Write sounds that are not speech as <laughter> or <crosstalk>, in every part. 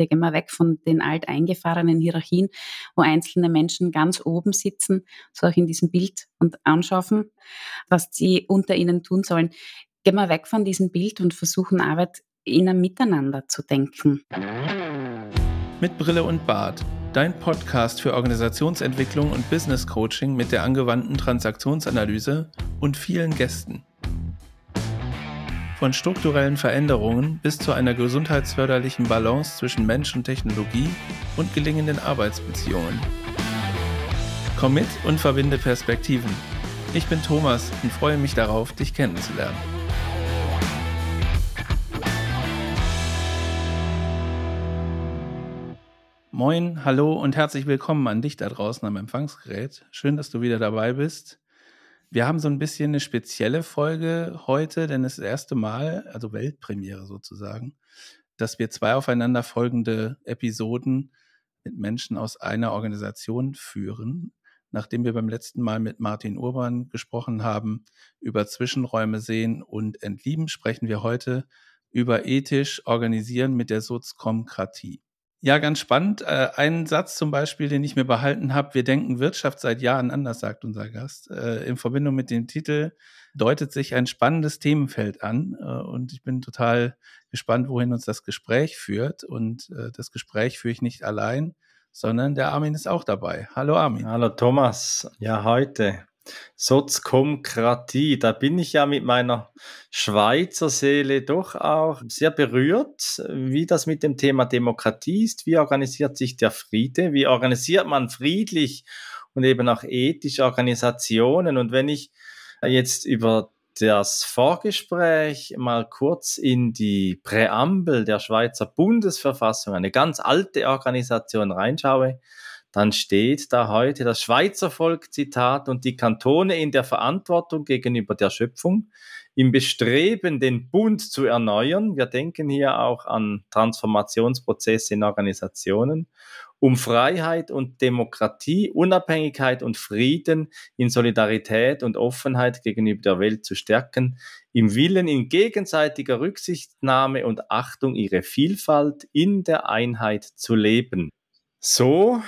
finde, gehen wir weg von den alteingefahrenen Hierarchien, wo einzelne Menschen ganz oben sitzen, so auch in diesem Bild und anschauen, was sie unter ihnen tun sollen. Gehen wir weg von diesem Bild und versuchen Arbeit in einem Miteinander zu denken. Mit Brille und Bart. Dein Podcast für Organisationsentwicklung und Business Coaching mit der angewandten Transaktionsanalyse und vielen Gästen. Von strukturellen Veränderungen bis zu einer gesundheitsförderlichen Balance zwischen Mensch und Technologie und gelingenden Arbeitsbeziehungen. Komm mit und verbinde Perspektiven. Ich bin Thomas und freue mich darauf, dich kennenzulernen. Moin, hallo und herzlich willkommen an dich da draußen am Empfangsgerät. Schön, dass du wieder dabei bist. Wir haben so ein bisschen eine spezielle Folge heute, denn es ist das erste Mal, also Weltpremiere sozusagen, dass wir zwei aufeinanderfolgende Episoden mit Menschen aus einer Organisation führen. Nachdem wir beim letzten Mal mit Martin Urban gesprochen haben über Zwischenräume sehen und entlieben, sprechen wir heute über ethisch organisieren mit der Soziokratie. Ja, ganz spannend. Äh, ein Satz zum Beispiel, den ich mir behalten habe, wir denken Wirtschaft seit Jahren anders, sagt unser Gast. Äh, in Verbindung mit dem Titel deutet sich ein spannendes Themenfeld an äh, und ich bin total gespannt, wohin uns das Gespräch führt. Und äh, das Gespräch führe ich nicht allein, sondern der Armin ist auch dabei. Hallo Armin. Hallo Thomas. Ja, heute Soziokratie, da bin ich ja mit meiner Schweizer Seele doch auch sehr berührt, wie das mit dem Thema Demokratie ist. Wie organisiert sich der Friede? Wie organisiert man friedlich und eben auch ethisch Organisationen? Und wenn ich jetzt über das Vorgespräch mal kurz in die Präambel der Schweizer Bundesverfassung, eine ganz alte Organisation, reinschaue, dann steht da heute das Schweizer Volk, Zitat, und die Kantone in der Verantwortung gegenüber der Schöpfung, im Bestreben, den Bund zu erneuern. Wir denken hier auch an Transformationsprozesse in Organisationen, um Freiheit und Demokratie, Unabhängigkeit und Frieden in Solidarität und Offenheit gegenüber der Welt zu stärken, im Willen in gegenseitiger Rücksichtnahme und Achtung ihre Vielfalt in der Einheit zu leben. So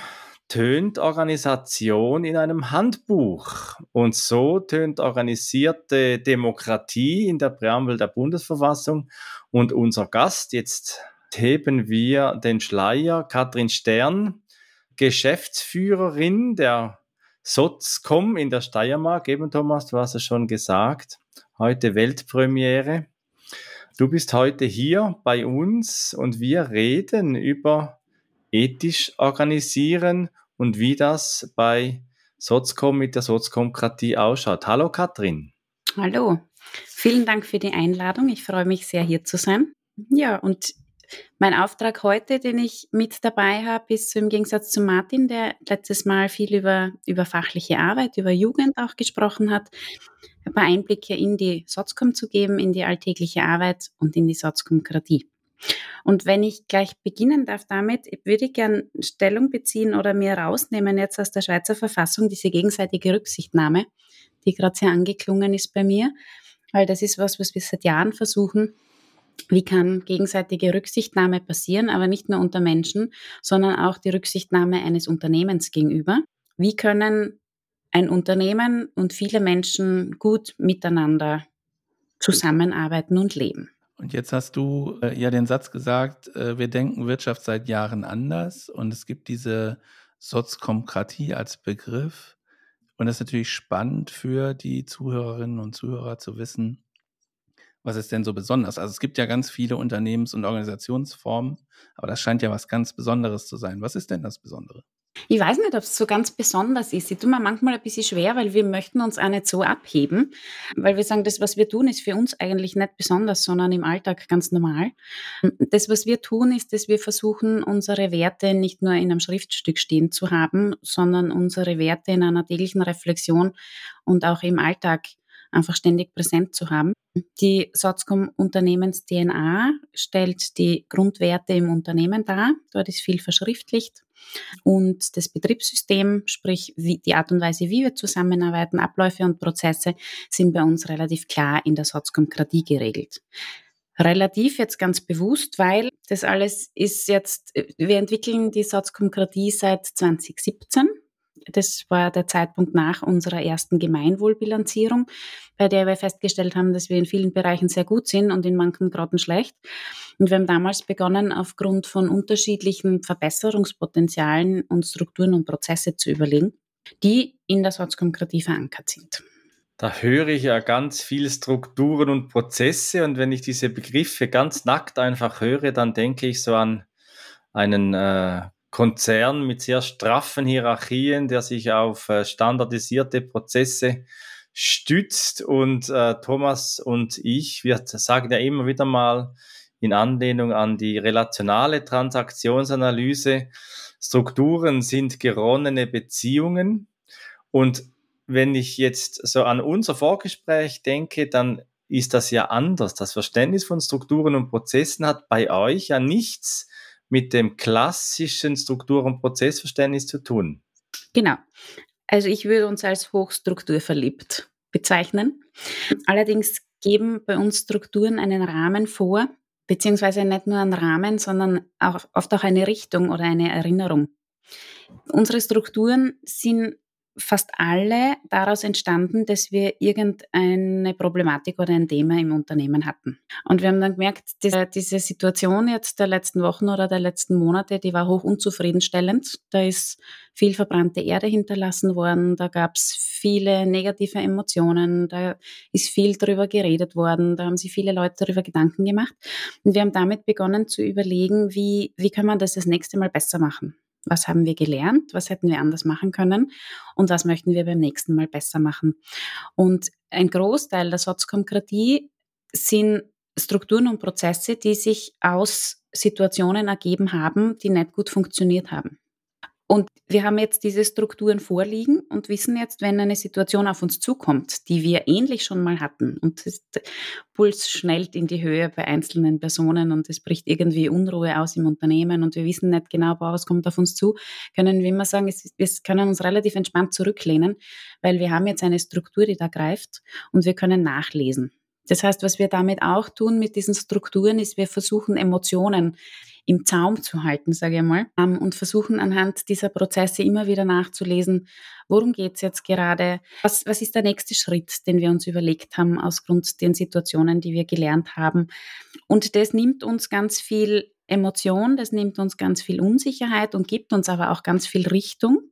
tönt Organisation in einem Handbuch. Und so tönt organisierte Demokratie in der Präambel der Bundesverfassung. Und unser Gast, jetzt heben wir den Schleier, Katrin Stern, Geschäftsführerin der Sozcom in der Steiermark. Eben, Thomas, du hast es schon gesagt. Heute Weltpremiere. Du bist heute hier bei uns und wir reden über ethisch organisieren und wie das bei Sozcom mit der Sozkomkratie ausschaut. Hallo Katrin. Hallo. Vielen Dank für die Einladung. Ich freue mich sehr, hier zu sein. Ja, und mein Auftrag heute, den ich mit dabei habe, ist so im Gegensatz zu Martin, der letztes Mal viel über, über fachliche Arbeit, über Jugend auch gesprochen hat, ein paar Einblicke in die Sozcom zu geben, in die alltägliche Arbeit und in die Sozkomkratie. Und wenn ich gleich beginnen darf damit, würde ich gern Stellung beziehen oder mir rausnehmen jetzt aus der Schweizer Verfassung diese gegenseitige Rücksichtnahme, die gerade sehr angeklungen ist bei mir, weil das ist was, was wir seit Jahren versuchen. Wie kann gegenseitige Rücksichtnahme passieren, aber nicht nur unter Menschen, sondern auch die Rücksichtnahme eines Unternehmens gegenüber? Wie können ein Unternehmen und viele Menschen gut miteinander zusammenarbeiten und leben? Und jetzt hast du äh, ja den Satz gesagt, äh, wir denken Wirtschaft seit Jahren anders und es gibt diese Sozkomkratie als Begriff. Und das ist natürlich spannend für die Zuhörerinnen und Zuhörer zu wissen, was ist denn so besonders? Also es gibt ja ganz viele Unternehmens- und Organisationsformen, aber das scheint ja was ganz Besonderes zu sein. Was ist denn das Besondere? Ich weiß nicht, ob es so ganz besonders ist. Ich tue mir manchmal ein bisschen schwer, weil wir möchten uns auch nicht so abheben, weil wir sagen, das, was wir tun, ist für uns eigentlich nicht besonders, sondern im Alltag ganz normal. Das, was wir tun, ist, dass wir versuchen, unsere Werte nicht nur in einem Schriftstück stehen zu haben, sondern unsere Werte in einer täglichen Reflexion und auch im Alltag einfach ständig präsent zu haben. Die Sotzcom Unternehmens DNA stellt die Grundwerte im Unternehmen dar. Dort ist viel verschriftlicht. Und das Betriebssystem, sprich die Art und Weise, wie wir zusammenarbeiten, Abläufe und Prozesse, sind bei uns relativ klar in der Sotzkomkratie geregelt. Relativ jetzt ganz bewusst, weil das alles ist jetzt, wir entwickeln die Satzkomkratie seit 2017. Das war der Zeitpunkt nach unserer ersten Gemeinwohlbilanzierung, bei der wir festgestellt haben, dass wir in vielen Bereichen sehr gut sind und in manchen Graden schlecht. Und wir haben damals begonnen, aufgrund von unterschiedlichen Verbesserungspotenzialen und Strukturen und Prozesse zu überlegen, die in der Satzkomkratie verankert sind. Da höre ich ja ganz viel Strukturen und Prozesse und wenn ich diese Begriffe ganz nackt einfach höre, dann denke ich so an einen äh, Konzern mit sehr straffen Hierarchien, der sich auf äh, standardisierte Prozesse stützt und äh, Thomas und ich, wir sagen ja immer wieder mal in Anlehnung an die relationale Transaktionsanalyse, Strukturen sind geronnene Beziehungen und wenn ich jetzt so an unser Vorgespräch denke, dann ist das ja anders. Das Verständnis von Strukturen und Prozessen hat bei euch ja nichts mit dem klassischen Struktur- und Prozessverständnis zu tun. Genau. Also ich würde uns als hochstrukturverliebt bezeichnen. Allerdings geben bei uns Strukturen einen Rahmen vor, beziehungsweise nicht nur einen Rahmen, sondern auch oft auch eine Richtung oder eine Erinnerung. Unsere Strukturen sind fast alle daraus entstanden, dass wir irgendeine Problematik oder ein Thema im Unternehmen hatten. Und wir haben dann gemerkt, diese, Situation jetzt der letzten Wochen oder der letzten Monate, die war hoch unzufriedenstellend. Da ist viel verbrannte Erde hinterlassen worden, da gab es viele negative Emotionen, da ist viel darüber geredet worden, da haben sich viele Leute darüber Gedanken gemacht. Und wir haben damit begonnen zu überlegen, wie, wie kann man das das nächste Mal besser machen. Was haben wir gelernt? Was hätten wir anders machen können? Und was möchten wir beim nächsten Mal besser machen? Und ein Großteil der Soziokratie sind Strukturen und Prozesse, die sich aus Situationen ergeben haben, die nicht gut funktioniert haben. Und wir haben jetzt diese Strukturen vorliegen und wissen jetzt, wenn eine Situation auf uns zukommt, die wir ähnlich schon mal hatten und der Puls schnellt in die Höhe bei einzelnen Personen und es bricht irgendwie Unruhe aus im Unternehmen und wir wissen nicht genau, was kommt auf uns zu, können wir immer sagen, wir können uns relativ entspannt zurücklehnen, weil wir haben jetzt eine Struktur, die da greift und wir können nachlesen. Das heißt, was wir damit auch tun mit diesen Strukturen, ist, wir versuchen Emotionen im Zaum zu halten, sage ich mal, ähm, und versuchen anhand dieser Prozesse immer wieder nachzulesen, worum geht es jetzt gerade, was, was ist der nächste Schritt, den wir uns überlegt haben aus Grund den Situationen, die wir gelernt haben. Und das nimmt uns ganz viel Emotion, das nimmt uns ganz viel Unsicherheit und gibt uns aber auch ganz viel Richtung.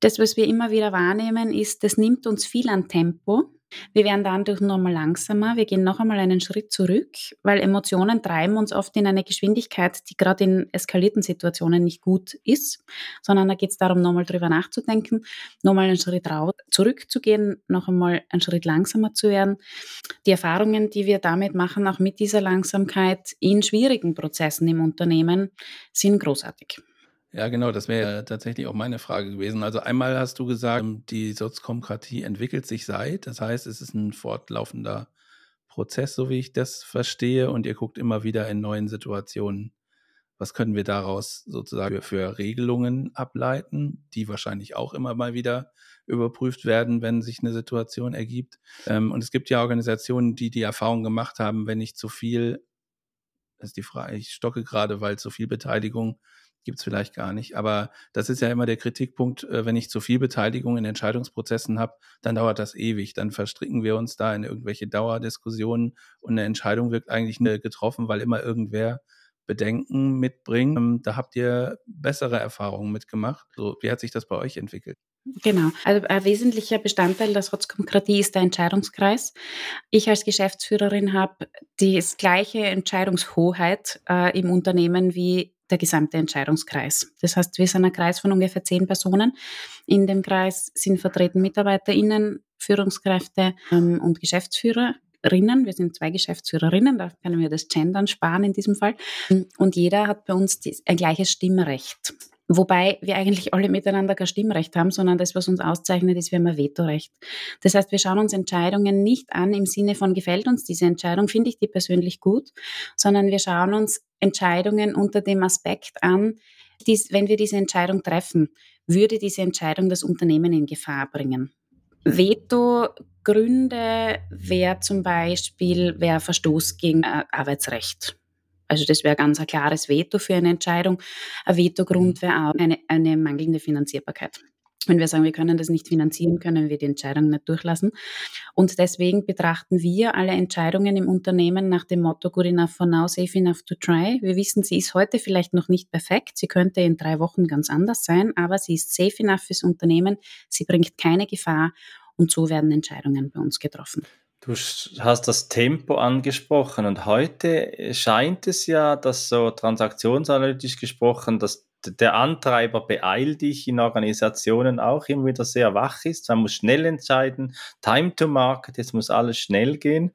Das, was wir immer wieder wahrnehmen, ist, das nimmt uns viel an Tempo wir werden dadurch nochmal langsamer, wir gehen noch einmal einen Schritt zurück, weil Emotionen treiben uns oft in eine Geschwindigkeit, die gerade in eskalierten Situationen nicht gut ist, sondern da geht es darum, nochmal drüber nachzudenken, nochmal einen Schritt zurückzugehen, noch einmal einen Schritt langsamer zu werden. Die Erfahrungen, die wir damit machen, auch mit dieser Langsamkeit in schwierigen Prozessen im Unternehmen, sind großartig. Ja, genau, das wäre tatsächlich auch meine Frage gewesen. Also einmal hast du gesagt, die Soziokratie entwickelt sich seit, das heißt, es ist ein fortlaufender Prozess, so wie ich das verstehe, und ihr guckt immer wieder in neuen Situationen, was können wir daraus sozusagen für Regelungen ableiten, die wahrscheinlich auch immer mal wieder überprüft werden, wenn sich eine Situation ergibt. Ähm, und es gibt ja Organisationen, die die Erfahrung gemacht haben, wenn nicht zu viel, das ist die Frage, ich stocke gerade, weil zu viel Beteiligung gibt es vielleicht gar nicht. Aber das ist ja immer der Kritikpunkt, äh, wenn ich zu viel Beteiligung in Entscheidungsprozessen habe, dann dauert das ewig. Dann verstricken wir uns da in irgendwelche Dauerdiskussionen und eine Entscheidung wird eigentlich nicht getroffen, weil immer irgendwer Bedenken mitbringt. Ähm, da habt ihr bessere Erfahrungen mitgemacht. So, wie hat sich das bei euch entwickelt? Genau. Also ein wesentlicher Bestandteil der Soziokratie ist der Entscheidungskreis. Ich als Geschäftsführerin habe die gleiche Entscheidungshoheit äh, im Unternehmen wie der gesamte Entscheidungskreis. Das heißt, wir sind ein Kreis von ungefähr zehn Personen. In dem Kreis sind vertreten MitarbeiterInnen, Führungskräfte ähm, und Geschäftsführerinnen. Wir sind zwei Geschäftsführerinnen, da können wir das Gendern sparen in diesem Fall. Und jeder hat bei uns die, ein gleiches Stimmrecht. Wobei wir eigentlich alle miteinander kein Stimmrecht haben, sondern das, was uns auszeichnet, ist, wir haben ein Vetorecht. Das heißt, wir schauen uns Entscheidungen nicht an im Sinne von, gefällt uns diese Entscheidung, finde ich die persönlich gut, sondern wir schauen uns Entscheidungen unter dem Aspekt an, dies, wenn wir diese Entscheidung treffen, würde diese Entscheidung das Unternehmen in Gefahr bringen. Veto-Gründe wäre zum Beispiel wär Verstoß gegen Arbeitsrecht. Also das wäre ganz ein klares Veto für eine Entscheidung. Ein Vetogrund wäre auch eine, eine mangelnde Finanzierbarkeit. Wenn wir sagen, wir können das nicht finanzieren, können wir die Entscheidung nicht durchlassen. Und deswegen betrachten wir alle Entscheidungen im Unternehmen nach dem Motto Good enough for now, safe enough to try. Wir wissen, sie ist heute vielleicht noch nicht perfekt. Sie könnte in drei Wochen ganz anders sein, aber sie ist safe enough fürs Unternehmen. Sie bringt keine Gefahr und so werden Entscheidungen bei uns getroffen. Du hast das Tempo angesprochen und heute scheint es ja, dass so transaktionsanalytisch gesprochen, dass der Antreiber beeil dich in Organisationen auch immer wieder sehr wach ist. Man muss schnell entscheiden, Time to Market, jetzt muss alles schnell gehen.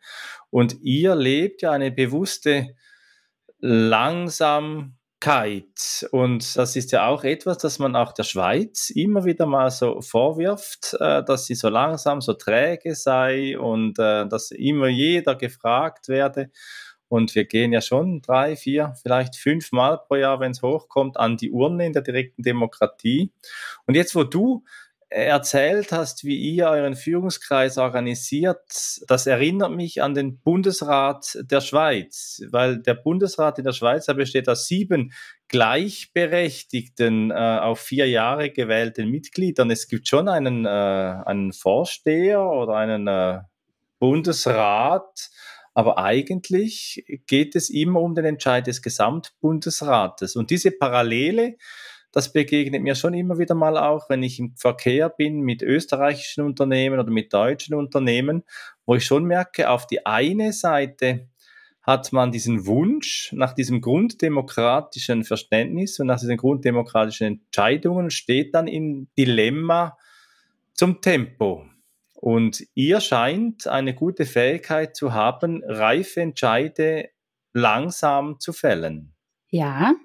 Und ihr lebt ja eine bewusste Langsamkeit. Und das ist ja auch etwas, das man auch der Schweiz immer wieder mal so vorwirft, äh, dass sie so langsam, so träge sei und äh, dass immer jeder gefragt werde. Und wir gehen ja schon drei, vier, vielleicht fünf Mal pro Jahr, wenn es hochkommt, an die Urne in der direkten Demokratie. Und jetzt, wo du erzählt hast, wie ihr euren Führungskreis organisiert, das erinnert mich an den Bundesrat der Schweiz, weil der Bundesrat in der Schweiz besteht aus sieben gleichberechtigten, äh, auf vier Jahre gewählten Mitgliedern. Es gibt schon einen, äh, einen Vorsteher oder einen äh, Bundesrat, aber eigentlich geht es immer um den Entscheid des Gesamtbundesrates. Und diese Parallele, das begegnet mir schon immer wieder mal auch, wenn ich im Verkehr bin mit österreichischen Unternehmen oder mit deutschen Unternehmen, wo ich schon merke, auf die eine Seite hat man diesen Wunsch nach diesem grunddemokratischen Verständnis und nach diesen grunddemokratischen Entscheidungen, steht dann im Dilemma zum Tempo. Und ihr scheint eine gute Fähigkeit zu haben, reife Entscheide langsam zu fällen. Ja,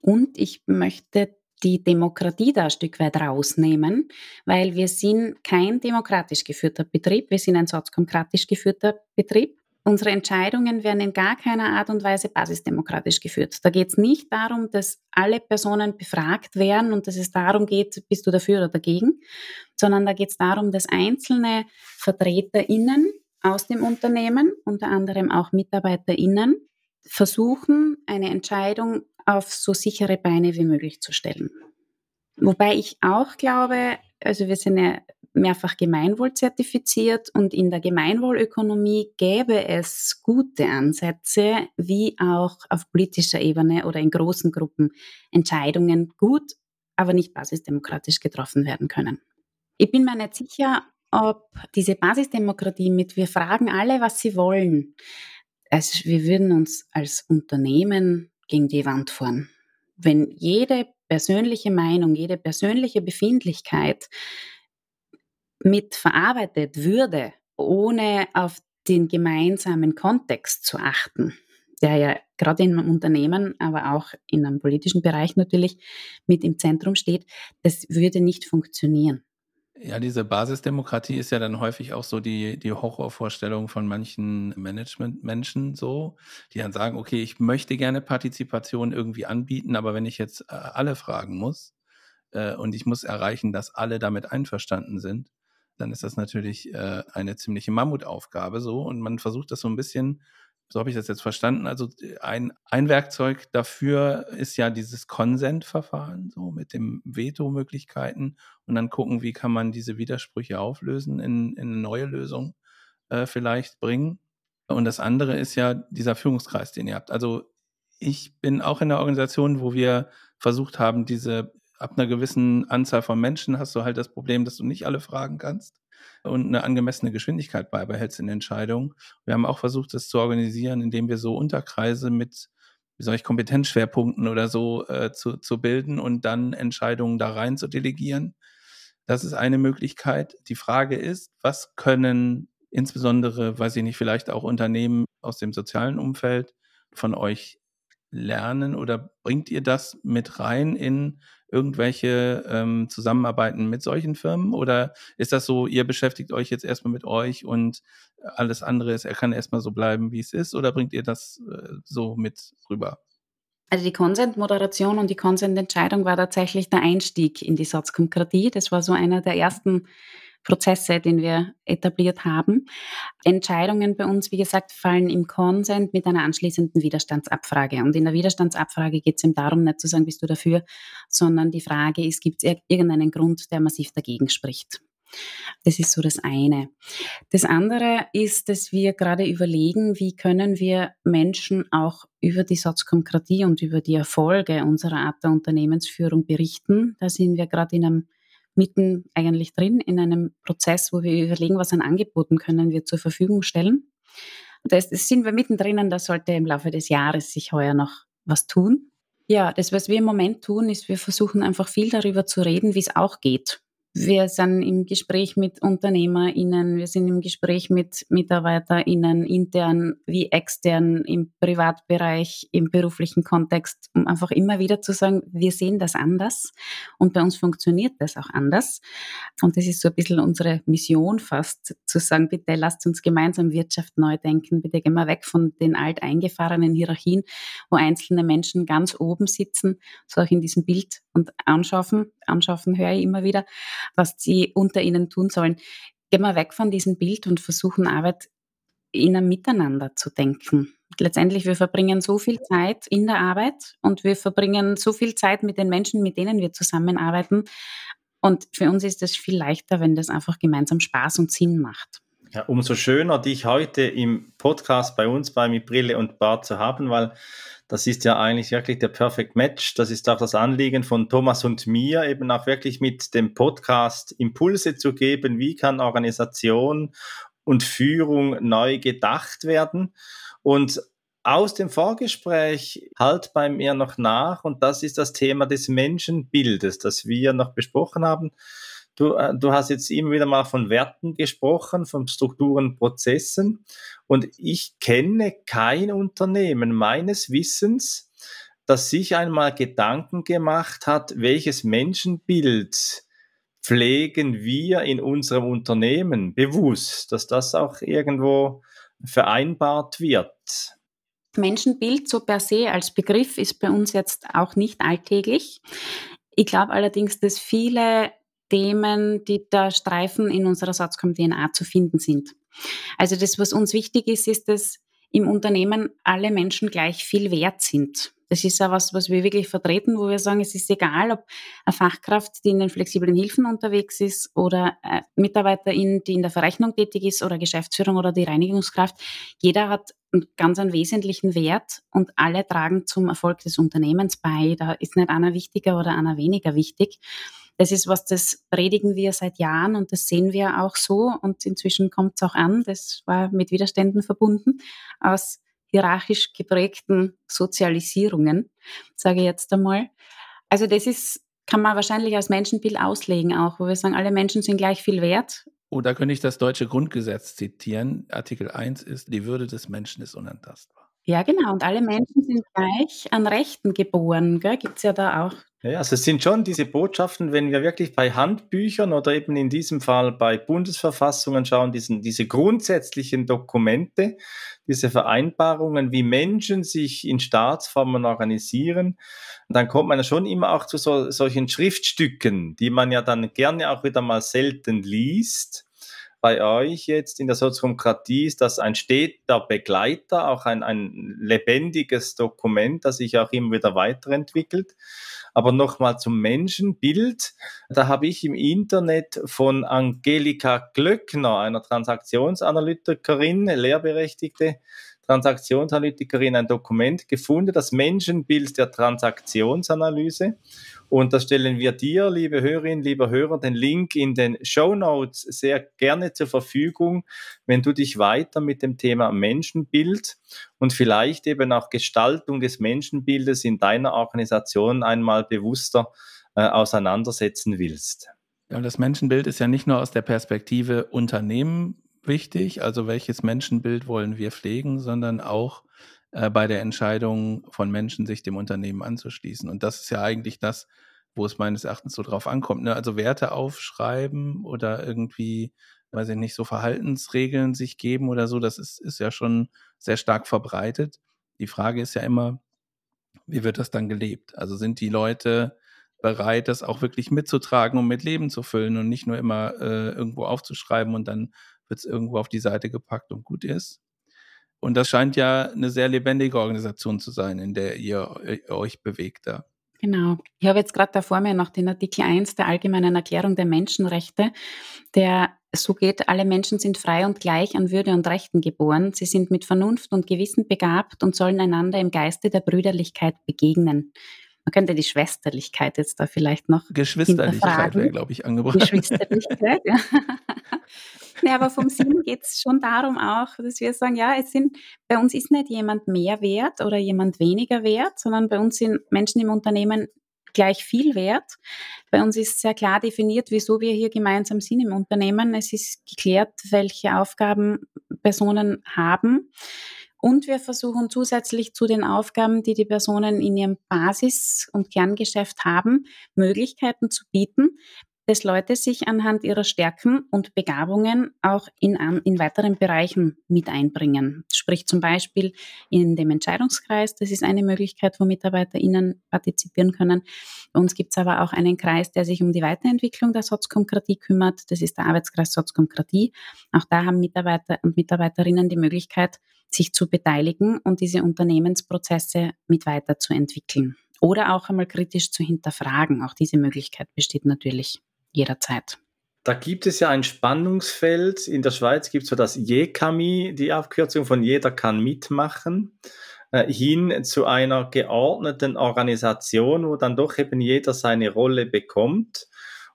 und ich möchte die Demokratie da ein Stück weit rausnehmen, weil wir sind kein demokratisch geführter Betrieb, wir sind ein sozialdemokratisch geführter Betrieb. Unsere Entscheidungen werden in gar keiner Art und Weise basisdemokratisch geführt. Da geht es nicht darum, dass alle Personen befragt werden und dass es darum geht, bist du dafür oder dagegen, sondern da geht es darum, dass einzelne VertreterInnen aus dem Unternehmen, unter anderem auch MitarbeiterInnen, versuchen, eine Entscheidung auf so sichere Beine wie möglich zu stellen. Wobei ich auch glaube, also wir sind ja mehrfach Gemeinwohl zertifiziert und in der Gemeinwohlökonomie gäbe es gute Ansätze, wie auch auf politischer Ebene oder in großen Gruppen Entscheidungen gut, aber nicht basisdemokratisch getroffen werden können. Ich bin mir nicht sicher, ob diese Basisdemokratie mit wir fragen alle, was sie wollen, also wir würden uns als Unternehmen gegen die Wand fahren. Wenn jede persönliche Meinung, jede persönliche Befindlichkeit mit verarbeitet würde, ohne auf den gemeinsamen Kontext zu achten, der ja gerade in einem Unternehmen, aber auch in einem politischen Bereich natürlich mit im Zentrum steht, das würde nicht funktionieren. Ja, diese Basisdemokratie ist ja dann häufig auch so die, die Horrorvorstellung von manchen Managementmenschen so, die dann sagen, okay, ich möchte gerne Partizipation irgendwie anbieten, aber wenn ich jetzt äh, alle fragen muss äh, und ich muss erreichen, dass alle damit einverstanden sind, dann ist das natürlich äh, eine ziemliche Mammutaufgabe so. Und man versucht das so ein bisschen, so habe ich das jetzt verstanden, also ein, ein Werkzeug dafür ist ja dieses Konsentverfahren, so mit dem Veto-Möglichkeiten und dann gucken, wie kann man diese Widersprüche auflösen, in, in eine neue Lösung äh, vielleicht bringen. Und das andere ist ja dieser Führungskreis, den ihr habt. Also ich bin auch in einer Organisation, wo wir versucht haben, diese ab einer gewissen Anzahl von Menschen hast du halt das Problem, dass du nicht alle fragen kannst und eine angemessene Geschwindigkeit beibehältst in Entscheidungen. Wir haben auch versucht, das zu organisieren, indem wir so Unterkreise mit, wie soll ich, Kompetenzschwerpunkten oder so äh, zu, zu bilden und dann Entscheidungen da rein zu delegieren. Das ist eine Möglichkeit. Die Frage ist, was können insbesondere, weiß ich nicht, vielleicht auch Unternehmen aus dem sozialen Umfeld von euch lernen oder bringt ihr das mit rein in irgendwelche ähm, Zusammenarbeiten mit solchen Firmen? Oder ist das so, ihr beschäftigt euch jetzt erstmal mit euch und alles andere ist, er kann erstmal so bleiben, wie es ist? Oder bringt ihr das äh, so mit rüber? Also die Consent-Moderation und die Consent-Entscheidung war tatsächlich der Einstieg in die Satzkomkratie. Das war so einer der ersten Prozesse, den wir etabliert haben. Entscheidungen bei uns, wie gesagt, fallen im Consent mit einer anschließenden Widerstandsabfrage. Und in der Widerstandsabfrage geht es eben darum, nicht zu sagen, bist du dafür, sondern die Frage ist, gibt es irgendeinen Grund, der massiv dagegen spricht. Das ist so das eine. Das andere ist, dass wir gerade überlegen, wie können wir Menschen auch über die Soziokratie und über die Erfolge unserer Art der Unternehmensführung berichten. Da sind wir gerade in einem mitten eigentlich drin in einem Prozess, wo wir überlegen, was an Angeboten können wir zur Verfügung stellen. Da sind wir mittendrin da sollte im Laufe des Jahres sich heuer noch was tun. Ja, das, was wir im Moment tun, ist, wir versuchen einfach viel darüber zu reden, wie es auch geht. Wir sind im Gespräch mit UnternehmerInnen, wir sind im Gespräch mit MitarbeiterInnen, intern wie extern, im Privatbereich, im beruflichen Kontext, um einfach immer wieder zu sagen, wir sehen das anders und bei uns funktioniert das auch anders. Und das ist so ein bisschen unsere Mission fast, zu sagen, bitte lasst uns gemeinsam Wirtschaft neu denken, bitte gehen wir weg von den alteingefahrenen Hierarchien, wo einzelne Menschen ganz oben sitzen, so auch in diesem Bild und anschaffen, anschaffen höre ich immer wieder, was sie unter ihnen tun sollen. Gehen wir weg von diesem Bild und versuchen Arbeit in einem Miteinander zu denken. Letztendlich, wir verbringen so viel Zeit in der Arbeit und wir verbringen so viel Zeit mit den Menschen, mit denen wir zusammenarbeiten. Und für uns ist es viel leichter, wenn das einfach gemeinsam Spaß und Sinn macht. Ja, umso schöner, dich heute im Podcast bei uns bei Mit Brille und Bart zu haben, weil das ist ja eigentlich wirklich der Perfect Match. Das ist auch das Anliegen von Thomas und mir, eben auch wirklich mit dem Podcast Impulse zu geben. Wie kann Organisation und Führung neu gedacht werden? Und aus dem Vorgespräch halt bei mir noch nach, und das ist das Thema des Menschenbildes, das wir noch besprochen haben. Du, äh, du hast jetzt immer wieder mal von Werten gesprochen, von Strukturen, Prozessen. Und ich kenne kein Unternehmen meines Wissens, das sich einmal Gedanken gemacht hat, welches Menschenbild pflegen wir in unserem Unternehmen bewusst, dass das auch irgendwo vereinbart wird. Menschenbild so per se als Begriff ist bei uns jetzt auch nicht alltäglich. Ich glaube allerdings, dass viele Themen, die da Streifen in unserer Satzcom-DNA zu finden sind. Also das, was uns wichtig ist, ist, dass im Unternehmen alle Menschen gleich viel wert sind. Das ist ja was, was wir wirklich vertreten, wo wir sagen, es ist egal, ob eine Fachkraft, die in den flexiblen Hilfen unterwegs ist oder Mitarbeiterin, die in der Verrechnung tätig ist oder Geschäftsführung oder die Reinigungskraft. Jeder hat einen ganz einen wesentlichen Wert und alle tragen zum Erfolg des Unternehmens bei. Da ist nicht einer wichtiger oder einer weniger wichtig. Das ist was, das predigen wir seit Jahren und das sehen wir auch so und inzwischen kommt es auch an. Das war mit Widerständen verbunden aus hierarchisch geprägten Sozialisierungen, sage ich jetzt einmal. Also das ist, kann man wahrscheinlich als Menschenbild auslegen auch, wo wir sagen, alle Menschen sind gleich viel wert. Oder könnte ich das deutsche Grundgesetz zitieren? Artikel 1 ist, die Würde des Menschen ist unantastbar. Ja, genau. Und alle Menschen sind gleich an Rechten geboren. Gibt es ja da auch ja, also es sind schon diese Botschaften, wenn wir wirklich bei Handbüchern oder eben in diesem Fall bei Bundesverfassungen schauen, diesen, diese grundsätzlichen Dokumente, diese Vereinbarungen, wie Menschen sich in Staatsformen organisieren, dann kommt man ja schon immer auch zu so, solchen Schriftstücken, die man ja dann gerne auch wieder mal selten liest bei euch jetzt in der Soziokratie ist das ein steter Begleiter, auch ein, ein lebendiges Dokument, das sich auch immer wieder weiterentwickelt. Aber nochmal zum Menschenbild. Da habe ich im Internet von Angelika Glöckner, einer Transaktionsanalytikerin, Lehrberechtigte, Transaktionsanalytikerin ein Dokument gefunden, das Menschenbild der Transaktionsanalyse. Und das stellen wir dir, liebe Hörerinnen, lieber Hörer, den Link in den Show Notes sehr gerne zur Verfügung, wenn du dich weiter mit dem Thema Menschenbild und vielleicht eben auch Gestaltung des Menschenbildes in deiner Organisation einmal bewusster äh, auseinandersetzen willst. Ja, das Menschenbild ist ja nicht nur aus der Perspektive Unternehmen wichtig, also welches Menschenbild wollen wir pflegen, sondern auch äh, bei der Entscheidung von Menschen, sich dem Unternehmen anzuschließen. Und das ist ja eigentlich das, wo es meines Erachtens so drauf ankommt. Ne? Also Werte aufschreiben oder irgendwie, weiß ich nicht, so Verhaltensregeln sich geben oder so, das ist, ist ja schon sehr stark verbreitet. Die Frage ist ja immer, wie wird das dann gelebt? Also sind die Leute bereit, das auch wirklich mitzutragen und mit Leben zu füllen und nicht nur immer äh, irgendwo aufzuschreiben und dann wird es irgendwo auf die Seite gepackt und gut ist. Und das scheint ja eine sehr lebendige Organisation zu sein, in der ihr euch bewegt da. Genau. Ich habe jetzt gerade da vor mir noch den Artikel 1 der Allgemeinen Erklärung der Menschenrechte, der so geht, alle Menschen sind frei und gleich an Würde und Rechten geboren. Sie sind mit Vernunft und Gewissen begabt und sollen einander im Geiste der Brüderlichkeit begegnen. Man könnte die Schwesterlichkeit jetzt da vielleicht noch. Geschwisterlichkeit wäre, glaube ich, angebracht. Geschwisterlichkeit, ja. <laughs> ja, aber vom Sinn geht es schon darum auch, dass wir sagen, ja, es sind, bei uns ist nicht jemand mehr wert oder jemand weniger wert, sondern bei uns sind Menschen im Unternehmen gleich viel wert. Bei uns ist sehr klar definiert, wieso wir hier gemeinsam sind im Unternehmen. Es ist geklärt, welche Aufgaben Personen haben. Und wir versuchen zusätzlich zu den Aufgaben, die die Personen in ihrem Basis- und Kerngeschäft haben, Möglichkeiten zu bieten, dass Leute sich anhand ihrer Stärken und Begabungen auch in, in weiteren Bereichen mit einbringen. Sprich zum Beispiel in dem Entscheidungskreis, das ist eine Möglichkeit, wo MitarbeiterInnen partizipieren können. Bei uns gibt es aber auch einen Kreis, der sich um die Weiterentwicklung der Sotzkomkratie kümmert. Das ist der Arbeitskreis Sotzkomkratie. Auch da haben Mitarbeiter und Mitarbeiterinnen die Möglichkeit, sich zu beteiligen und diese Unternehmensprozesse mit weiterzuentwickeln oder auch einmal kritisch zu hinterfragen. Auch diese Möglichkeit besteht natürlich jederzeit. Da gibt es ja ein Spannungsfeld. In der Schweiz gibt es so das JECAMI, die Abkürzung von jeder kann mitmachen, äh, hin zu einer geordneten Organisation, wo dann doch eben jeder seine Rolle bekommt.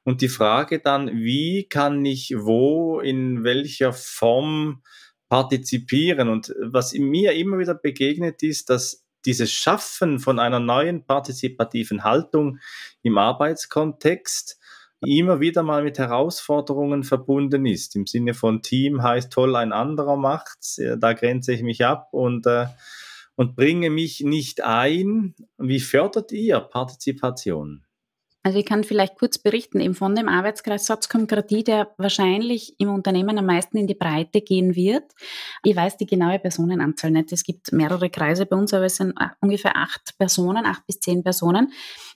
Und die Frage dann, wie kann ich wo, in welcher Form partizipieren? Und was mir immer wieder begegnet ist, dass dieses Schaffen von einer neuen partizipativen Haltung im Arbeitskontext immer wieder mal mit Herausforderungen verbunden ist. Im Sinne von Team heißt toll, ein anderer macht's, da grenze ich mich ab und, äh, und bringe mich nicht ein. Wie fördert ihr Partizipation? Also ich kann vielleicht kurz berichten, eben von dem Arbeitskreis Sotzkomkratie, der wahrscheinlich im Unternehmen am meisten in die Breite gehen wird. Ich weiß die genaue Personenanzahl nicht. Es gibt mehrere Kreise bei uns, aber es sind äh, ungefähr acht Personen, acht bis zehn Personen,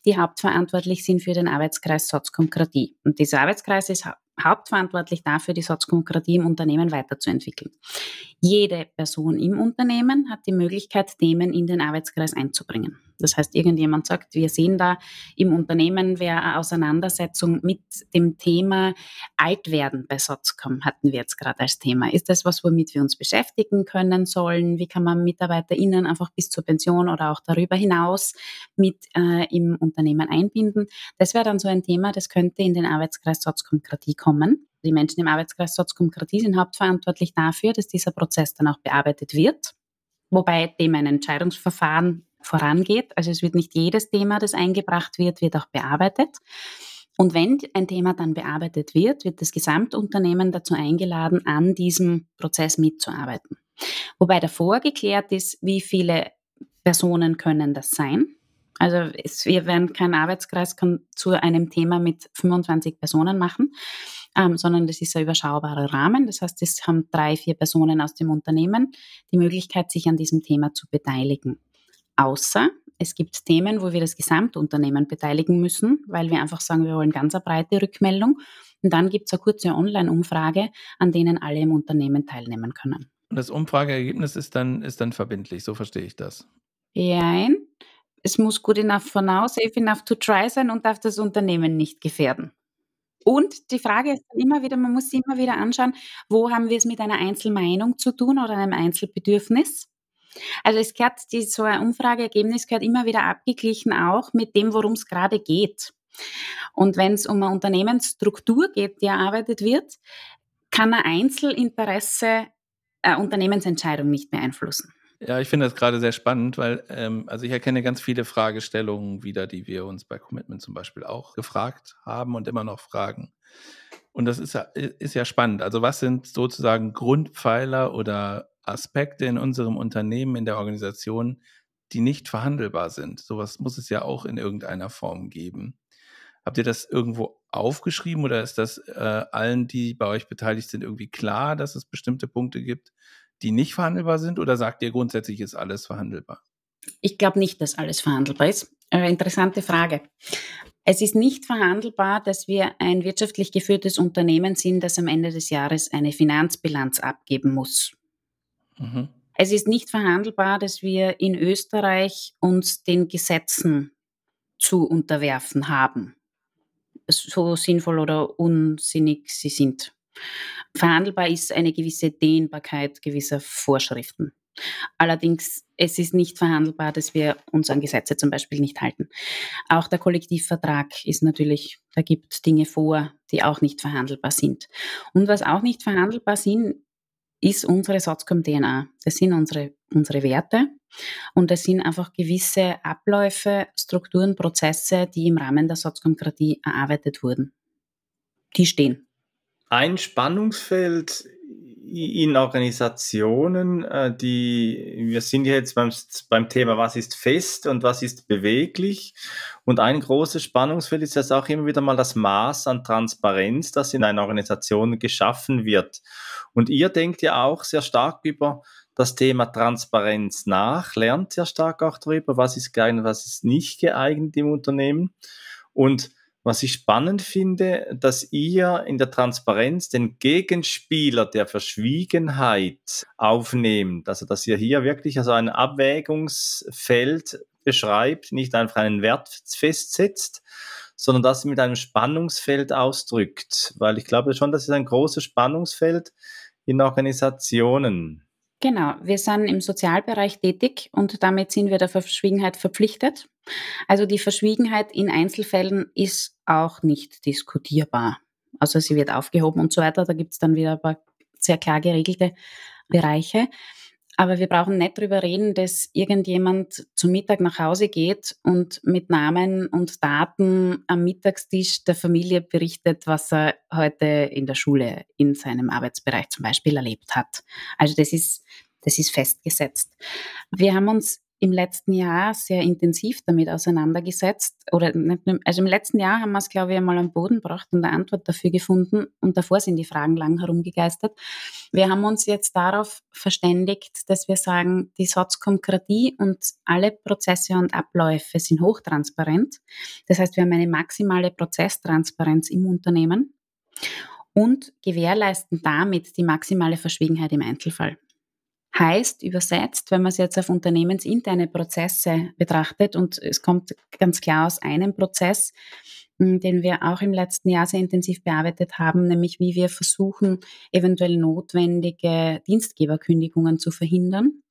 die hauptverantwortlich sind für den Arbeitskreis Sotzkomkratie. Und dieser Arbeitskreis ist hauptverantwortlich dafür, die Sotzkomokratie im Unternehmen weiterzuentwickeln. Jede Person im Unternehmen hat die Möglichkeit, Themen in den Arbeitskreis einzubringen. Das heißt, irgendjemand sagt, wir sehen da im Unternehmen wäre eine Auseinandersetzung mit dem Thema Altwerden bei Sotzcom, hatten wir jetzt gerade als Thema. Ist das was, womit wir uns beschäftigen können sollen? Wie kann man MitarbeiterInnen einfach bis zur Pension oder auch darüber hinaus mit äh, im Unternehmen einbinden? Das wäre dann so ein Thema, das könnte in den Arbeitskreis Sotzkomokratie kommen. Die Menschen im Arbeitskreis Sotzkomokratie sind hauptverantwortlich dafür, dass dieser Prozess dann auch bearbeitet wird, wobei dem ein Entscheidungsverfahren vorangeht. Also es wird nicht jedes Thema, das eingebracht wird, wird auch bearbeitet. Und wenn ein Thema dann bearbeitet wird, wird das Gesamtunternehmen dazu eingeladen, an diesem Prozess mitzuarbeiten. Wobei davor geklärt ist, wie viele Personen können das sein. Also es, wir werden keinen Arbeitskreis zu einem Thema mit 25 Personen machen, ähm, sondern das ist ein überschaubarer Rahmen. Das heißt, es haben drei, vier Personen aus dem Unternehmen die Möglichkeit, sich an diesem Thema zu beteiligen. Außer es gibt Themen, wo wir das Gesamtunternehmen beteiligen müssen, weil wir einfach sagen, wir wollen ganz eine breite Rückmeldung. Und dann gibt es eine kurze Online-Umfrage, an denen alle im Unternehmen teilnehmen können. Und das Umfrageergebnis ist dann, ist dann verbindlich, so verstehe ich das. Nein, es muss good enough for now, safe enough to try sein und darf das Unternehmen nicht gefährden. Und die Frage ist dann immer wieder, man muss sich immer wieder anschauen, wo haben wir es mit einer Einzelmeinung zu tun oder einem Einzelbedürfnis? Also es gehört, die, so ein Umfrageergebnis gehört immer wieder abgeglichen auch mit dem, worum es gerade geht. Und wenn es um eine Unternehmensstruktur geht, die erarbeitet wird, kann ein Einzelinteresse eine Unternehmensentscheidung nicht beeinflussen. Ja, ich finde das gerade sehr spannend, weil ähm, also ich erkenne ganz viele Fragestellungen wieder, die wir uns bei Commitment zum Beispiel auch gefragt haben und immer noch fragen. Und das ist ist ja spannend. Also was sind sozusagen Grundpfeiler oder Aspekte in unserem Unternehmen, in der Organisation, die nicht verhandelbar sind? Sowas muss es ja auch in irgendeiner Form geben. Habt ihr das irgendwo aufgeschrieben oder ist das äh, allen, die bei euch beteiligt sind, irgendwie klar, dass es bestimmte Punkte gibt, die nicht verhandelbar sind oder sagt ihr grundsätzlich ist alles verhandelbar? Ich glaube nicht, dass alles verhandelbar ist. Äh, interessante Frage. Es ist nicht verhandelbar, dass wir ein wirtschaftlich geführtes Unternehmen sind, das am Ende des Jahres eine Finanzbilanz abgeben muss. Mhm. Es ist nicht verhandelbar, dass wir in Österreich uns den Gesetzen zu unterwerfen haben, so sinnvoll oder unsinnig sie sind. Verhandelbar ist eine gewisse Dehnbarkeit gewisser Vorschriften. Allerdings, es ist nicht verhandelbar, dass wir uns an Gesetze zum Beispiel nicht halten. Auch der Kollektivvertrag ist natürlich, da gibt Dinge vor, die auch nicht verhandelbar sind. Und was auch nicht verhandelbar sind, ist unsere Satzcom-DNA. Das sind unsere, unsere Werte und das sind einfach gewisse Abläufe, Strukturen, Prozesse, die im Rahmen der Satzkomkratie erarbeitet wurden. Die stehen. Ein Spannungsfeld in Organisationen, äh, die, wir sind jetzt beim, beim Thema, was ist fest und was ist beweglich. Und ein großes Spannungsfeld ist jetzt auch immer wieder mal das Maß an Transparenz, das in einer Organisation geschaffen wird. Und ihr denkt ja auch sehr stark über das Thema Transparenz nach, lernt sehr stark auch darüber, was ist geeignet, was ist nicht geeignet im Unternehmen. Und was ich spannend finde, dass ihr in der Transparenz den Gegenspieler der Verschwiegenheit aufnehmt. Also, dass ihr hier wirklich also ein Abwägungsfeld beschreibt, nicht einfach einen Wert festsetzt, sondern das mit einem Spannungsfeld ausdrückt. Weil ich glaube schon, das ist ein großes Spannungsfeld in Organisationen. Genau, wir sind im Sozialbereich tätig und damit sind wir der Verschwiegenheit verpflichtet. Also die Verschwiegenheit in Einzelfällen ist auch nicht diskutierbar. Also sie wird aufgehoben und so weiter. Da gibt es dann wieder ein paar sehr klar geregelte Bereiche. Aber wir brauchen nicht drüber reden, dass irgendjemand zum Mittag nach Hause geht und mit Namen und Daten am Mittagstisch der Familie berichtet, was er heute in der Schule in seinem Arbeitsbereich zum Beispiel erlebt hat. Also das ist, das ist festgesetzt. Wir haben uns im letzten Jahr sehr intensiv damit auseinandergesetzt. Oder also im letzten Jahr haben wir es, glaube ich, einmal am Boden gebracht und eine Antwort dafür gefunden. Und davor sind die Fragen lang herumgegeistert. Wir haben uns jetzt darauf verständigt, dass wir sagen, die Satzkomkratie und alle Prozesse und Abläufe sind hochtransparent. Das heißt, wir haben eine maximale Prozesstransparenz im Unternehmen und gewährleisten damit die maximale Verschwiegenheit im Einzelfall. Heißt übersetzt, wenn man es jetzt auf unternehmensinterne Prozesse betrachtet und es kommt ganz klar aus einem Prozess, hm, den wir auch im letzten Jahr sehr intensiv bearbeitet haben, nämlich wie wir versuchen, eventuell notwendige Dienstgeberkündigungen zu verhindern.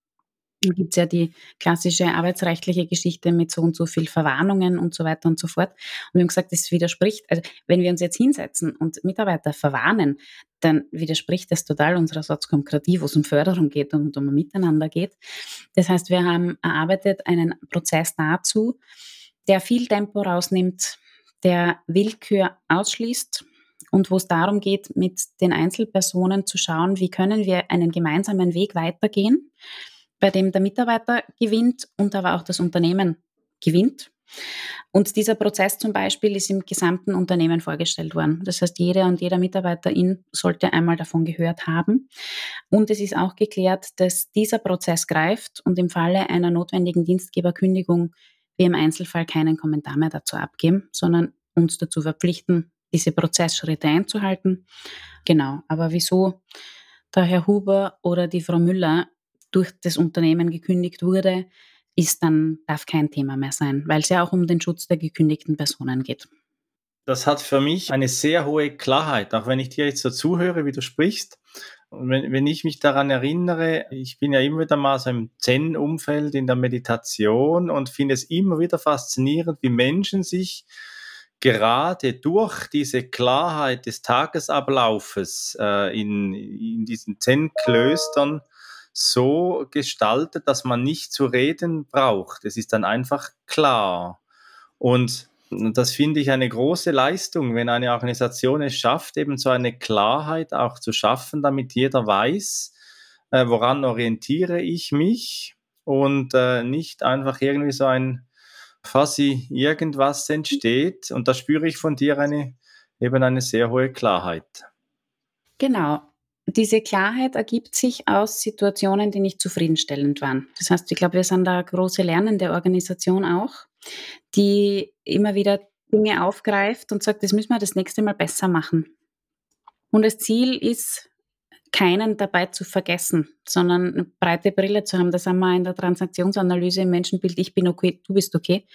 Da gibt es ja die klassische arbeitsrechtliche Geschichte mit so und so viel Verwarnungen und so weiter und so fort. Und wir haben gesagt, das widerspricht, also wenn wir uns jetzt hinsetzen und Mitarbeiter verwarnen, dann widerspricht das total unserer Satzkomkratie, wo es um Förderung geht und um ein Miteinander geht. Das heißt, wir haben erarbeitet einen Prozess dazu, der viel Tempo rausnimmt, der Willkür ausschließt und wo es darum geht, mit den Einzelpersonen zu schauen, wie können wir einen gemeinsamen Weg weitergehen bei dem der Mitarbeiter gewinnt und aber auch das Unternehmen gewinnt. Und dieser Prozess zum Beispiel ist im gesamten Unternehmen vorgestellt worden. Das heißt, jeder und jeder Mitarbeiterin sollte einmal davon gehört haben. Und es ist auch geklärt, dass dieser Prozess greift und im Falle einer notwendigen Dienstgeberkündigung wir im Einzelfall keinen Kommentar mehr dazu abgeben, sondern uns dazu verpflichten, diese Prozessschritte einzuhalten. Genau. Aber wieso der Herr Huber oder die Frau Müller durch das Unternehmen gekündigt wurde, ist dann, darf kein Thema mehr sein, weil es ja auch um den Schutz der gekündigten Personen geht. Das hat für mich eine sehr hohe Klarheit, auch wenn ich dir jetzt so zuhöre, wie du sprichst. Und wenn, wenn ich mich daran erinnere, ich bin ja immer wieder mal so im Zen-Umfeld in der Meditation und finde es immer wieder faszinierend, wie Menschen sich gerade durch diese Klarheit des Tagesablaufes äh, in, in diesen Zen-Klöstern so gestaltet, dass man nicht zu reden braucht. Es ist dann einfach klar. Und das finde ich eine große Leistung, wenn eine Organisation es schafft, eben so eine Klarheit auch zu schaffen, damit jeder weiß, äh, woran orientiere ich mich und äh, nicht einfach irgendwie so ein quasi irgendwas entsteht. Und da spüre ich von dir eine, eben eine sehr hohe Klarheit. Genau. Diese Klarheit ergibt sich aus Situationen, die nicht zufriedenstellend waren. Das heißt, ich glaube, wir sind da eine große lernende Organisation auch, die immer wieder Dinge aufgreift und sagt, das müssen wir das nächste Mal besser machen. Und das Ziel ist, keinen dabei zu vergessen, sondern eine breite Brille zu haben. Das haben wir in der Transaktionsanalyse im Menschenbild, ich bin okay, du bist okay.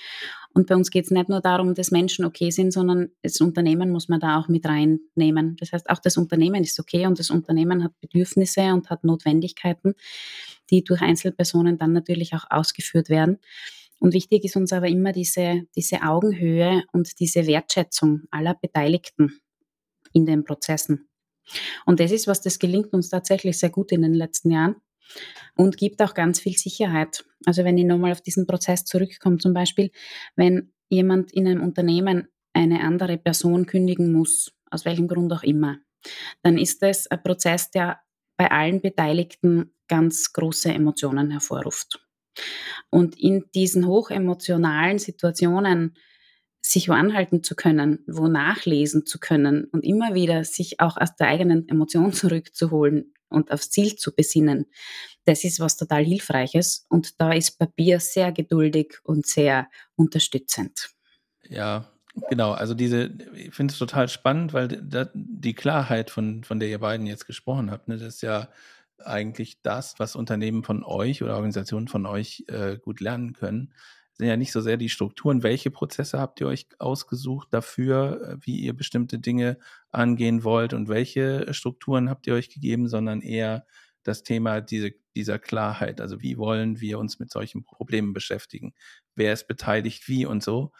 Und bei uns geht es nicht nur darum, dass Menschen okay sind, sondern das Unternehmen muss man da auch mit reinnehmen. Das heißt, auch das Unternehmen ist okay und das Unternehmen hat Bedürfnisse und hat Notwendigkeiten, die durch Einzelpersonen dann natürlich auch ausgeführt werden. Und wichtig ist uns aber immer diese, diese Augenhöhe und diese Wertschätzung aller Beteiligten in den Prozessen. Und das ist was, das gelingt uns tatsächlich sehr gut in den letzten Jahren und gibt auch ganz viel Sicherheit. Also wenn ich nochmal auf diesen Prozess zurückkomme, zum Beispiel, wenn jemand in einem Unternehmen eine andere Person kündigen muss, aus welchem Grund auch immer, dann ist das ein Prozess, der bei allen Beteiligten ganz große Emotionen hervorruft. Und in diesen hochemotionalen Situationen sich wo anhalten zu können, wo nachlesen zu können und immer wieder sich auch aus der eigenen Emotion <laughs> zurückzuholen und aufs Ziel zu besinnen, das ist was total Hilfreiches. Und da ist Papier sehr geduldig und sehr unterstützend. Ja, genau. Also diese, ich finde es total spannend, weil die Klarheit, von, von der ihr beiden jetzt gesprochen habt, ne, das ist ja eigentlich das, was Unternehmen von euch oder Organisationen von euch äh, gut lernen können sind ja nicht so sehr die Strukturen. Welche Prozesse habt ihr euch ausgesucht dafür, äh, wie ihr bestimmte Dinge angehen wollt und welche Strukturen habt ihr euch gegeben, sondern eher das Thema diese, dieser Klarheit. Also wie wollen wir uns mit solchen Problemen beschäftigen? Wer ist beteiligt, wie und so.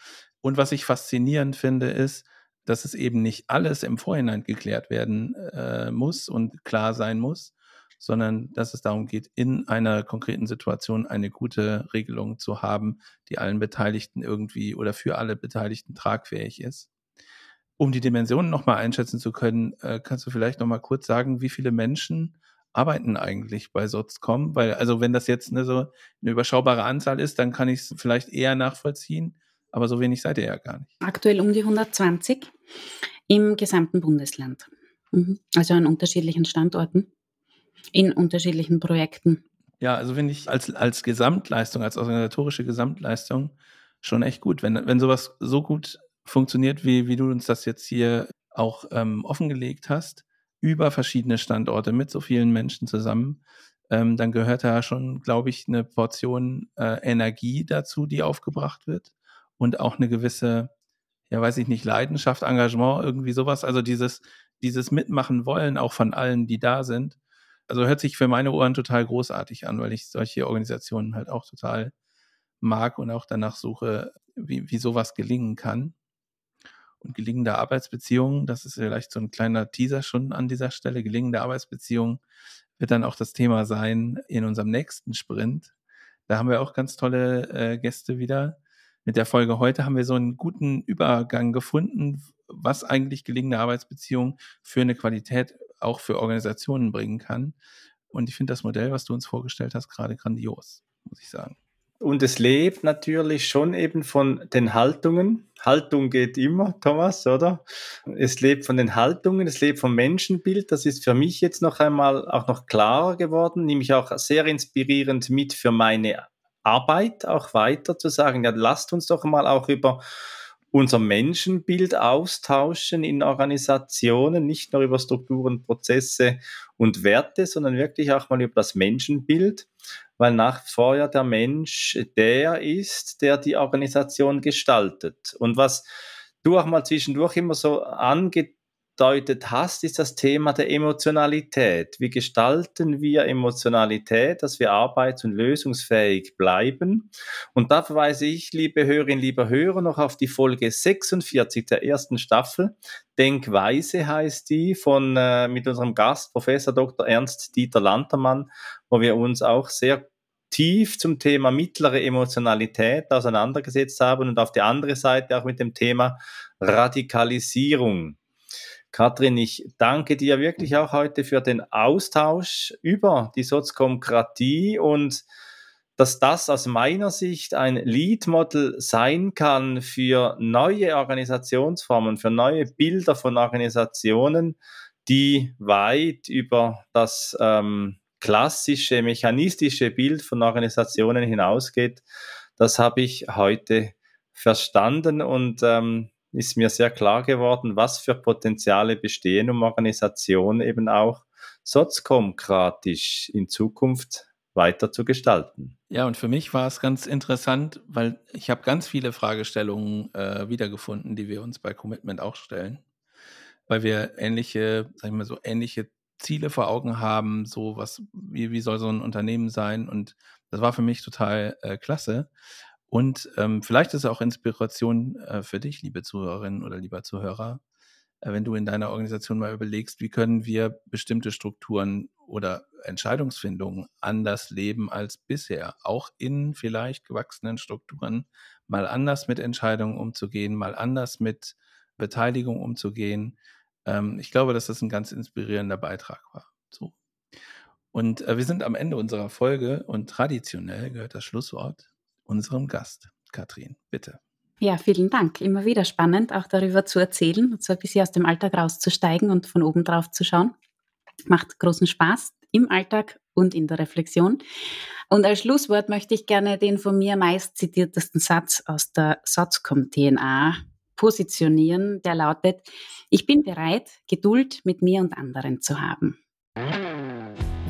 Und was ich faszinierend finde, ist, dass es eben nicht alles im Vorhinein geklärt werden äh, muss und klar sein muss, sondern dass es darum geht, in einer konkreten Situation eine gute Regelung zu haben, die allen Beteiligten irgendwie oder für alle Beteiligten tragfähig ist. Um die Dimensionen nochmal einschätzen zu können, äh, kannst du vielleicht nochmal kurz sagen, wie viele Menschen arbeiten eigentlich bei Sotzcom? Weil, also wenn das jetzt eine, so eine überschaubare Anzahl ist, dann kann ich es vielleicht eher nachvollziehen, aber so wenig seid ihr ja gar nicht. Aktuell um die 120 im gesamten Bundesland. Mhm. Also an unterschiedlichen Standorten in unterschiedlichen Projekten. Ja, also finde ich als, als Gesamtleistung, als organisatorische Gesamtleistung schon echt gut. Wenn, wenn sowas so gut funktioniert, wie, wie du uns das jetzt hier auch ähm, offengelegt hast, über verschiedene Standorte mit so vielen Menschen zusammen, ähm, dann gehört da schon, glaube ich, eine Portion äh, Energie dazu, die aufgebracht wird und auch eine gewisse, ja, weiß ich nicht, Leidenschaft, Engagement, irgendwie sowas. Also dieses, dieses Mitmachen wollen auch von allen, die da sind also hört sich für meine Ohren total großartig an, weil ich solche Organisationen halt auch total mag und auch danach suche, wie, wie sowas gelingen kann. Und gelingende Arbeitsbeziehungen, das ist vielleicht so ein kleiner Teaser schon an dieser Stelle, gelingende Arbeitsbeziehungen wird dann auch das Thema sein in unserem nächsten Sprint. Da haben wir auch ganz tolle äh, Gäste wieder. Mit der Folge heute haben wir so einen guten Übergang gefunden, was eigentlich gelingende Arbeitsbeziehungen für eine Qualität auch für Organisationen bringen kann. Und ich finde das Modell, was du uns vorgestellt hast, gerade grandios, muss ich sagen. Und es lebt natürlich schon eben von den Haltungen. Haltung geht immer, Thomas, oder? Es lebt von den Haltungen, es lebt vom Menschenbild. Das ist für mich jetzt noch einmal auch noch klarer geworden, nämlich auch sehr inspirierend mit für meine Arbeit auch weiter zu sagen, ja, lasst uns doch mal auch über unser Menschenbild austauschen in Organisationen, nicht nur über Strukturen, Prozesse und Werte, sondern wirklich auch mal über das Menschenbild, weil nach wie vor ja der Mensch der ist, der die Organisation gestaltet. Und was du auch mal zwischendurch immer so ange angedeutet hast, ist das Thema der Emotionalität. Wie gestalten wir Emotionalität, dass wir arbeits- und lösungsfähig bleiben? Und da verweise ich, liebe Hörerinnen, lieber Hörer, noch auf die Folge 46 der ersten Staffel. Denkweise heißt die von äh, mit unserem Gast Professor Dr. Ernst Dieter Lantermann, wo wir uns auch sehr tief zum Thema mittlere Emotionalität auseinandergesetzt haben und auf der anderen Seite auch mit dem Thema Radikalisierung. Katrin, ich danke dir wirklich auch heute für den Austausch über die Soziokratie und dass das aus meiner Sicht ein Lead-Model sein kann für neue Organisationsformen, für neue Bilder von Organisationen, die weit über das ähm, klassische, mechanistische Bild von Organisationen hinausgeht. Das habe ich heute verstanden und ähm, ist mir sehr klar geworden, was für Potenziale bestehen, um Organisationen eben auch sozialdemokratisch in Zukunft weiter zu gestalten. Ja, und für mich war es ganz interessant, weil ich habe ganz viele Fragestellungen äh, wiedergefunden, die wir uns bei Commitment auch stellen, weil wir ähnliche, sagen wir so, ähnliche Ziele vor Augen haben, so was, wie, wie soll so ein Unternehmen sein und das war für mich total äh, klasse. Und ähm, vielleicht ist es auch Inspiration äh, für dich, liebe Zuhörerinnen oder lieber Zuhörer, äh, wenn du in deiner Organisation mal überlegst, wie können wir bestimmte Strukturen oder Entscheidungsfindungen anders leben als bisher, auch in vielleicht gewachsenen Strukturen, mal anders mit Entscheidungen umzugehen, mal anders mit Beteiligung umzugehen. Ähm, ich glaube, dass das ein ganz inspirierender Beitrag war. So. Und äh, wir sind am Ende unserer Folge und traditionell gehört das Schlusswort unserem Gast. Katrin, bitte. Ja, vielen Dank. Immer wieder spannend, auch darüber zu erzählen und so ein bisschen aus dem Alltag rauszusteigen und von oben drauf zu schauen. Macht großen Spaß im Alltag und in der Reflexion. Und als Schlusswort möchte ich gerne den von mir meist zitiertesten Satz aus der Satzcom-DNA positionieren, der lautet, ich bin bereit, Geduld mit mir und anderen zu haben.